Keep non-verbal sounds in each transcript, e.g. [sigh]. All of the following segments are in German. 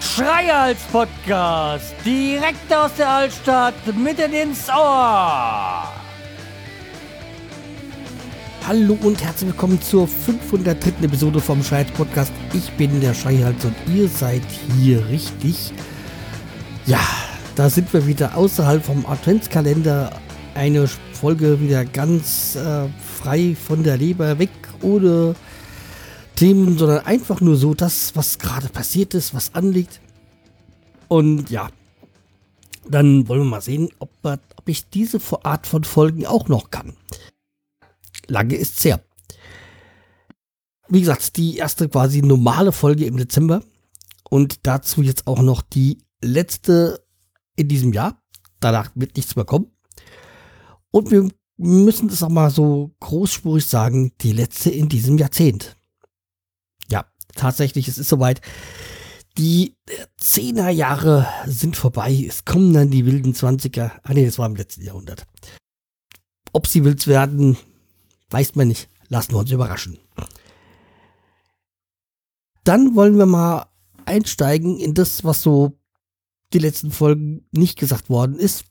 Schreihals Podcast, direkt aus der Altstadt, mitten ins Ohr. Hallo und herzlich willkommen zur 503. Episode vom Schreihals Podcast. Ich bin der Schreihals und ihr seid hier richtig. Ja, da sind wir wieder außerhalb vom Adventskalender. Eine Folge wieder ganz äh, frei von der Leber weg, ohne Themen, sondern einfach nur so das, was gerade passiert ist, was anliegt. Und ja, dann wollen wir mal sehen, ob, ob ich diese Art von Folgen auch noch kann. Lange ist's her. Wie gesagt, die erste quasi normale Folge im Dezember und dazu jetzt auch noch die letzte in diesem Jahr. Danach wird nichts mehr kommen. Und wir müssen das auch mal so großspurig sagen, die letzte in diesem Jahrzehnt. Ja, tatsächlich, es ist soweit. Die Zehnerjahre sind vorbei. Es kommen dann die wilden Zwanziger. Ah nee, das war im letzten Jahrhundert. Ob sie wild werden, weiß man nicht. Lassen wir uns überraschen. Dann wollen wir mal einsteigen in das, was so die letzten Folgen nicht gesagt worden ist.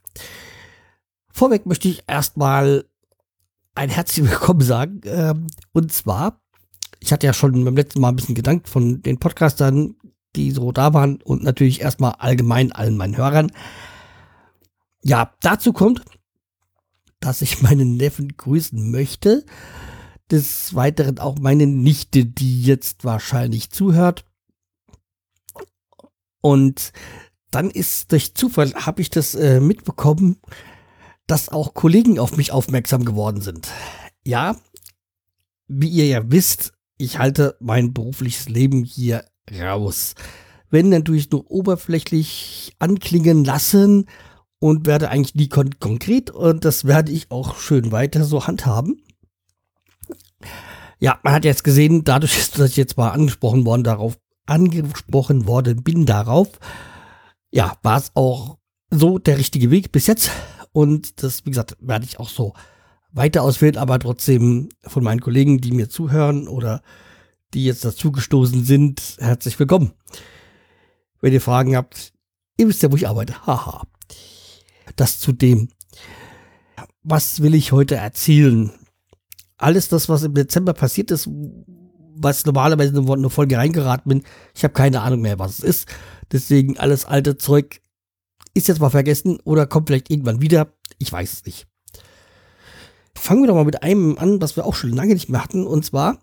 Vorweg möchte ich erstmal ein herzliches [laughs] Willkommen sagen. Ähm, und zwar, ich hatte ja schon beim letzten Mal ein bisschen gedankt von den Podcastern, die so da waren und natürlich erstmal allgemein allen meinen Hörern. Ja, dazu kommt, dass ich meinen Neffen grüßen möchte. Des Weiteren auch meine Nichte, die jetzt wahrscheinlich zuhört. Und dann ist durch Zufall, habe ich das äh, mitbekommen, dass auch Kollegen auf mich aufmerksam geworden sind. Ja, wie ihr ja wisst, ich halte mein berufliches Leben hier raus. Wenn natürlich nur oberflächlich anklingen lassen und werde eigentlich nie kon konkret und das werde ich auch schön weiter so handhaben. Ja, man hat jetzt gesehen, dadurch, [laughs] dass ich jetzt mal angesprochen worden darauf, angesprochen worden bin darauf, ja, war es auch so der richtige Weg bis jetzt. Und das, wie gesagt, werde ich auch so weiter auswählen, aber trotzdem von meinen Kollegen, die mir zuhören oder die jetzt dazugestoßen sind, herzlich willkommen. Wenn ihr Fragen habt, ihr wisst ja, wo ich arbeite. Haha. Das zu dem. Was will ich heute erzählen? Alles das, was im Dezember passiert ist, was normalerweise in eine Folge reingeraten bin, ich habe keine Ahnung mehr, was es ist. Deswegen alles alte Zeug ist jetzt mal vergessen oder kommt vielleicht irgendwann wieder. Ich weiß es nicht. Fangen wir doch mal mit einem an, was wir auch schon lange nicht mehr hatten. Und zwar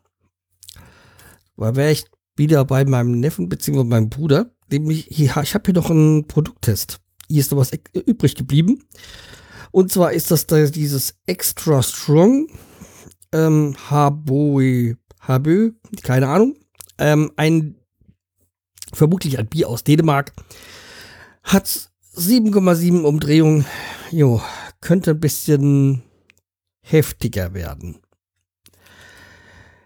weil wäre ich wieder bei meinem Neffen bzw. meinem Bruder. Nämlich, hier, ich habe hier noch einen Produkttest. Hier ist noch was übrig geblieben. Und zwar ist das da dieses Extra Strong ähm, Haboi, Habö, keine Ahnung. Ähm, ein, vermutlich ein Bier aus Dänemark. Hat 7,7 Umdrehungen. Jo, könnte ein bisschen heftiger werden.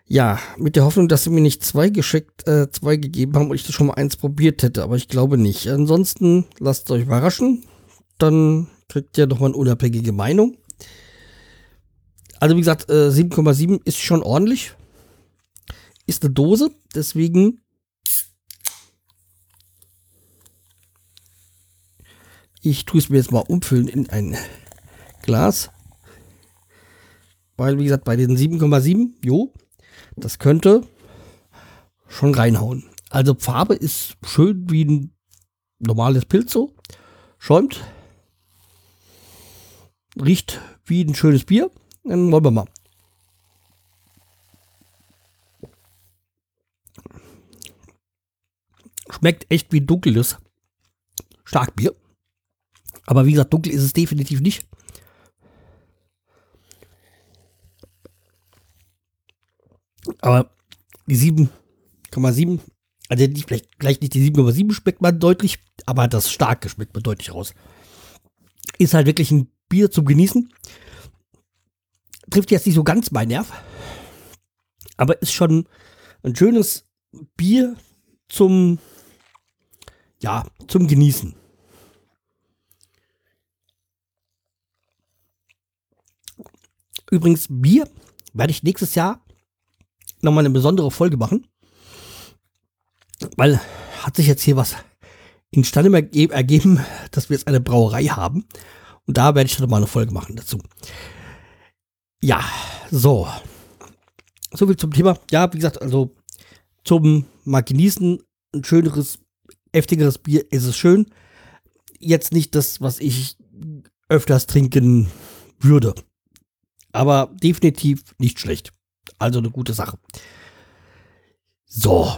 Ja, mit der Hoffnung, dass sie mir nicht zwei geschickt, äh, zwei gegeben haben und ich das schon mal eins probiert hätte, aber ich glaube nicht. Ansonsten lasst euch überraschen. Dann kriegt ihr nochmal eine unabhängige Meinung. Also wie gesagt, 7,7 äh, ist schon ordentlich. Ist eine Dose, deswegen ich tue es mir jetzt mal umfüllen in ein Glas. Weil, wie gesagt, bei den 7,7, jo, das könnte schon reinhauen. Also Farbe ist schön wie ein normales Pilz so. Schäumt. Riecht wie ein schönes Bier. Dann wollen wir mal. Schmeckt echt wie dunkles Starkbier. Aber wie gesagt, dunkel ist es definitiv nicht. Aber die 7,7, also die, vielleicht, vielleicht nicht die 7,7 schmeckt man deutlich, aber das starke schmeckt man deutlich raus. Ist halt wirklich ein Bier zum Genießen. Trifft jetzt nicht so ganz mein Nerv, aber ist schon ein schönes Bier zum, ja, zum Genießen. Übrigens, Bier werde ich nächstes Jahr nochmal eine besondere Folge machen. Weil hat sich jetzt hier was instande ergeben, dass wir jetzt eine Brauerei haben. Und da werde ich dann mal eine Folge machen dazu. Ja, so. So viel zum Thema. Ja, wie gesagt, also zum mal genießen, ein schöneres, heftigeres Bier ist es schön. Jetzt nicht das, was ich öfters trinken würde. Aber definitiv nicht schlecht. Also eine gute Sache. So.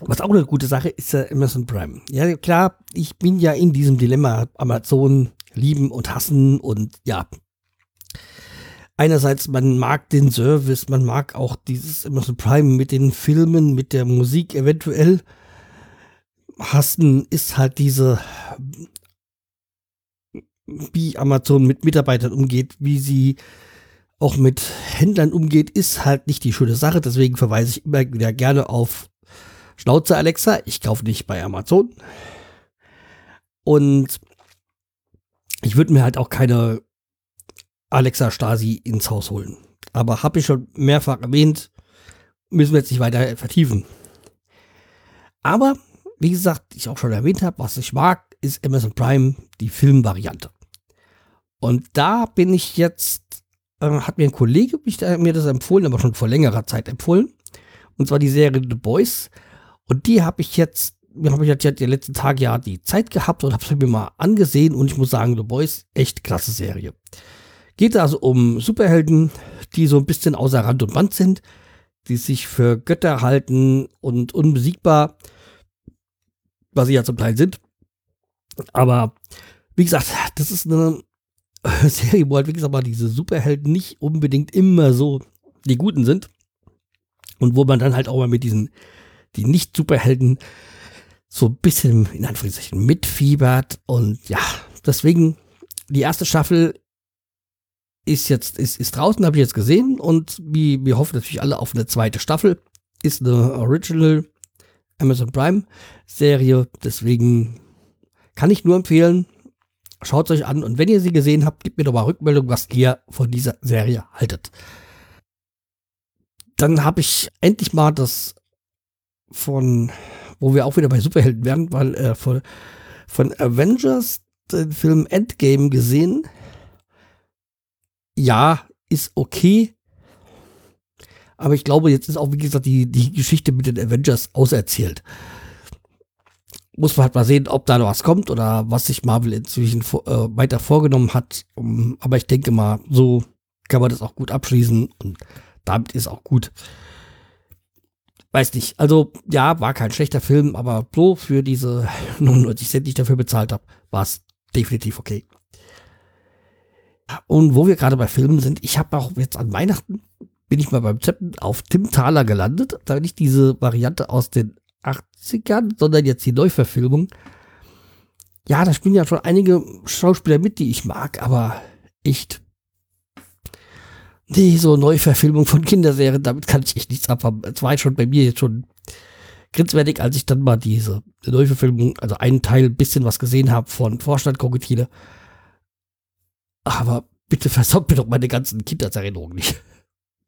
Was auch eine gute Sache ist ja Amazon Prime. Ja, klar, ich bin ja in diesem Dilemma Amazon lieben und hassen und ja. Einerseits, man mag den Service, man mag auch dieses Amazon Prime mit den Filmen, mit der Musik eventuell. Hassen ist halt diese, wie Amazon mit Mitarbeitern umgeht, wie sie auch mit Händlern umgeht, ist halt nicht die schöne Sache. Deswegen verweise ich immer wieder gerne auf Schnauze Alexa. Ich kaufe nicht bei Amazon. Und ich würde mir halt auch keine Alexa Stasi ins Haus holen. Aber habe ich schon mehrfach erwähnt, müssen wir jetzt nicht weiter vertiefen. Aber, wie gesagt, ich auch schon erwähnt habe, was ich mag, ist Amazon Prime die Filmvariante. Und da bin ich jetzt, äh, hat mir ein Kollege mir das empfohlen, aber schon vor längerer Zeit empfohlen. Und zwar die Serie The Boys. Und die habe ich jetzt, habe ich jetzt die letzten Tage ja die Zeit gehabt und habe es mir mal angesehen. Und ich muss sagen, The Boys, echt klasse Serie. Geht also um Superhelden, die so ein bisschen außer Rand und Band sind, die sich für Götter halten und unbesiegbar, was sie ja zum Teil sind. Aber wie gesagt, das ist eine [laughs] Serie, wo halt, gesagt, mal diese Superhelden nicht unbedingt immer so die Guten sind. Und wo man dann halt auch mal mit diesen, die Nicht-Superhelden so ein bisschen, in Anführungszeichen, mitfiebert. Und ja, deswegen, die erste Staffel ist jetzt, ist, ist draußen, habe ich jetzt gesehen. Und wir, wir hoffen natürlich alle auf eine zweite Staffel. Ist eine Original Amazon Prime Serie. Deswegen kann ich nur empfehlen, schaut euch an. Und wenn ihr sie gesehen habt, gebt mir doch mal Rückmeldung, was ihr von dieser Serie haltet. Dann habe ich endlich mal das von, wo wir auch wieder bei Superhelden werden, weil äh, von, von Avengers den Film Endgame gesehen. Ja, ist okay. Aber ich glaube, jetzt ist auch, wie gesagt, die, die Geschichte mit den Avengers auserzählt muss man halt mal sehen, ob da noch was kommt oder was sich Marvel inzwischen äh, weiter vorgenommen hat. Um, aber ich denke mal, so kann man das auch gut abschließen und damit ist auch gut. Weiß nicht. Also, ja, war kein schlechter Film, aber so für diese [laughs] 99 Cent, die ich dafür bezahlt habe, war es definitiv okay. Und wo wir gerade bei Filmen sind, ich habe auch jetzt an Weihnachten, bin ich mal beim Zeppen auf Tim Thaler gelandet, da bin ich diese Variante aus den 80ern, sondern jetzt die Neuverfilmung. Ja, da spielen ja schon einige Schauspieler mit, die ich mag, aber echt. Nee, so Neuverfilmung von Kinderserien, damit kann ich echt nichts abhaben. Es war schon bei mir jetzt schon grenzwertig, als ich dann mal diese Neuverfilmung, also einen Teil, bisschen was gesehen habe von Vorstand Krokodile. Aber bitte versaut mir doch meine ganzen Kindheitserinnerungen nicht.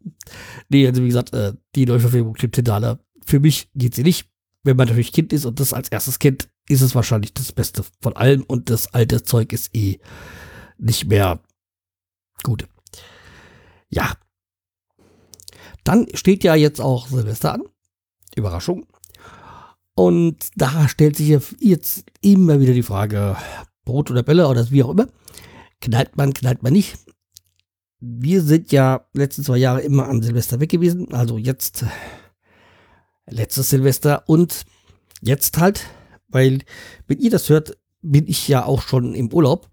[laughs] nee, also wie gesagt, äh, die Neuverfilmung Tim Tindala, für mich geht sie nicht wenn man natürlich Kind ist und das als erstes Kind, ist es wahrscheinlich das Beste von allem und das alte Zeug ist eh nicht mehr gut. Ja. Dann steht ja jetzt auch Silvester an. Überraschung. Und da stellt sich jetzt immer wieder die Frage, Brot oder Bälle oder wie auch immer. Knallt man, knallt man nicht. Wir sind ja letzten zwei Jahre immer an Silvester weg gewesen. Also jetzt letztes Silvester und jetzt halt, weil wenn ihr das hört, bin ich ja auch schon im Urlaub.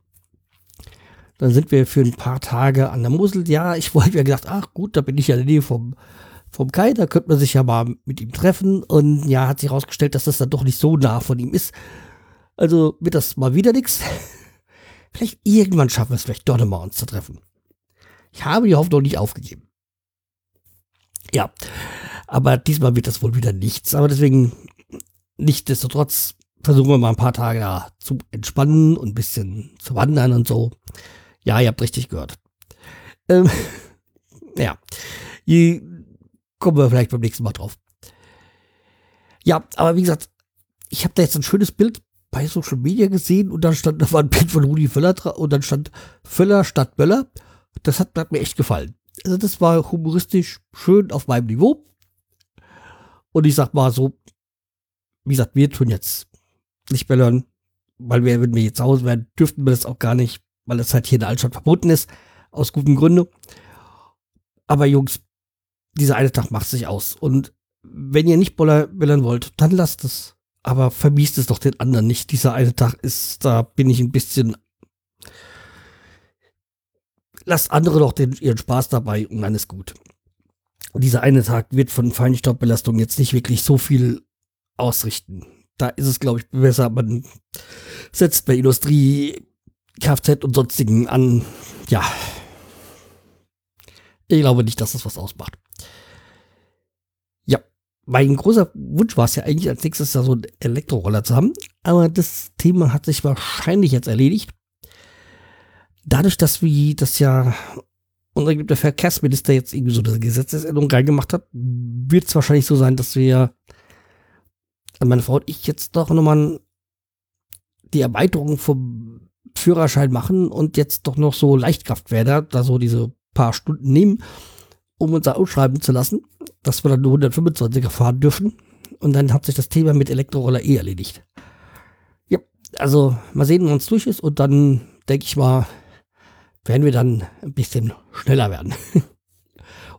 Dann sind wir für ein paar Tage an der Mosel. Ja, ich [laughs] wollte mir gedacht, ach gut, da bin ich ja in der Nähe vom, vom Kai, da könnte man sich ja mal mit ihm treffen. Und ja, hat sich herausgestellt, dass das dann doch nicht so nah von ihm ist. Also wird das mal wieder nichts. [laughs] Vielleicht irgendwann schaffen wir es vielleicht doch nochmal uns zu treffen. Ich habe die Hoffnung nicht aufgegeben. Ja, aber diesmal wird das wohl wieder nichts. Aber deswegen, nichtsdestotrotz, versuchen wir mal ein paar Tage da zu entspannen und ein bisschen zu wandern und so. Ja, ihr habt richtig gehört. Ähm, [laughs] ja, hier kommen wir vielleicht beim nächsten Mal drauf. Ja, aber wie gesagt, ich habe da jetzt ein schönes Bild bei Social Media gesehen und dann stand, da war ein Bild von Rudi Völler und dann stand Völler statt Böller. Das hat, hat mir echt gefallen. Also das war humoristisch schön auf meinem Niveau. Und ich sag mal so, wie gesagt, wir tun jetzt nicht böllern, weil wir, wenn wir jetzt zu Hause wären, dürften wir das auch gar nicht, weil das halt hier in der Altstadt verboten ist, aus guten Gründen. Aber Jungs, dieser eine Tag macht sich aus. Und wenn ihr nicht böllern wollt, dann lasst es. Aber vermiest es doch den anderen nicht. Dieser eine Tag ist, da bin ich ein bisschen. Lasst andere doch den, ihren Spaß dabei und dann ist gut. Dieser eine Tag wird von Feinstaubbelastung jetzt nicht wirklich so viel ausrichten. Da ist es, glaube ich, besser, man setzt bei Industrie, Kfz und sonstigen an. Ja. Ich glaube nicht, dass das was ausmacht mein großer Wunsch war es ja eigentlich als nächstes da so einen Elektroroller zu haben, aber das Thema hat sich wahrscheinlich jetzt erledigt. Dadurch, dass wir das ja unser der Verkehrsminister jetzt irgendwie so eine Gesetzesänderung reingemacht hat, wird es wahrscheinlich so sein, dass wir, also meine Frau und ich jetzt doch nochmal die Erweiterung vom Führerschein machen und jetzt doch noch so Leichtkraftwerder, da so diese paar Stunden nehmen um uns ausschreiben zu lassen, dass wir dann nur 125er fahren dürfen. Und dann hat sich das Thema mit Elektroroller eh erledigt. Ja, also mal sehen, wann es durch ist und dann denke ich mal, werden wir dann ein bisschen schneller werden. [laughs] und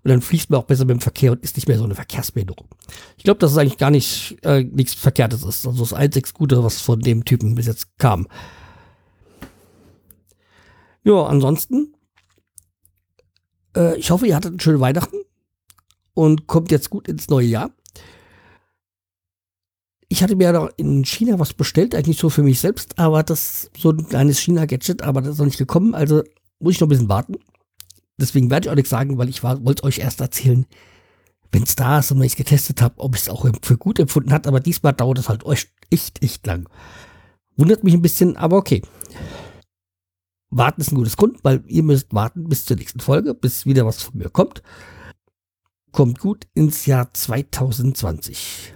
dann fließt man auch besser mit dem Verkehr und ist nicht mehr so eine Verkehrsbehinderung. Ich glaube, dass es eigentlich gar nicht äh, nichts Verkehrtes ist. Also das einzig Gute, was von dem Typen bis jetzt kam. Ja, ansonsten äh, ich hoffe, ihr hattet einen schönen Weihnachten und kommt jetzt gut ins neue Jahr. Ich hatte mir ja in China was bestellt, eigentlich so für mich selbst, aber das so ein kleines China-Gadget, aber das ist noch nicht gekommen, also muss ich noch ein bisschen warten. Deswegen werde ich auch nichts sagen, weil ich wollte euch erst erzählen, wenn es da ist und wenn ich es getestet habe, ob ich es auch für gut empfunden hat, aber diesmal dauert es halt euch echt, echt lang. Wundert mich ein bisschen, aber okay warten ist ein gutes Grund, weil ihr müsst warten bis zur nächsten Folge, bis wieder was von mir kommt. Kommt gut ins Jahr 2020.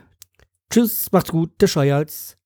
Tschüss, macht's gut, der Scheuerz.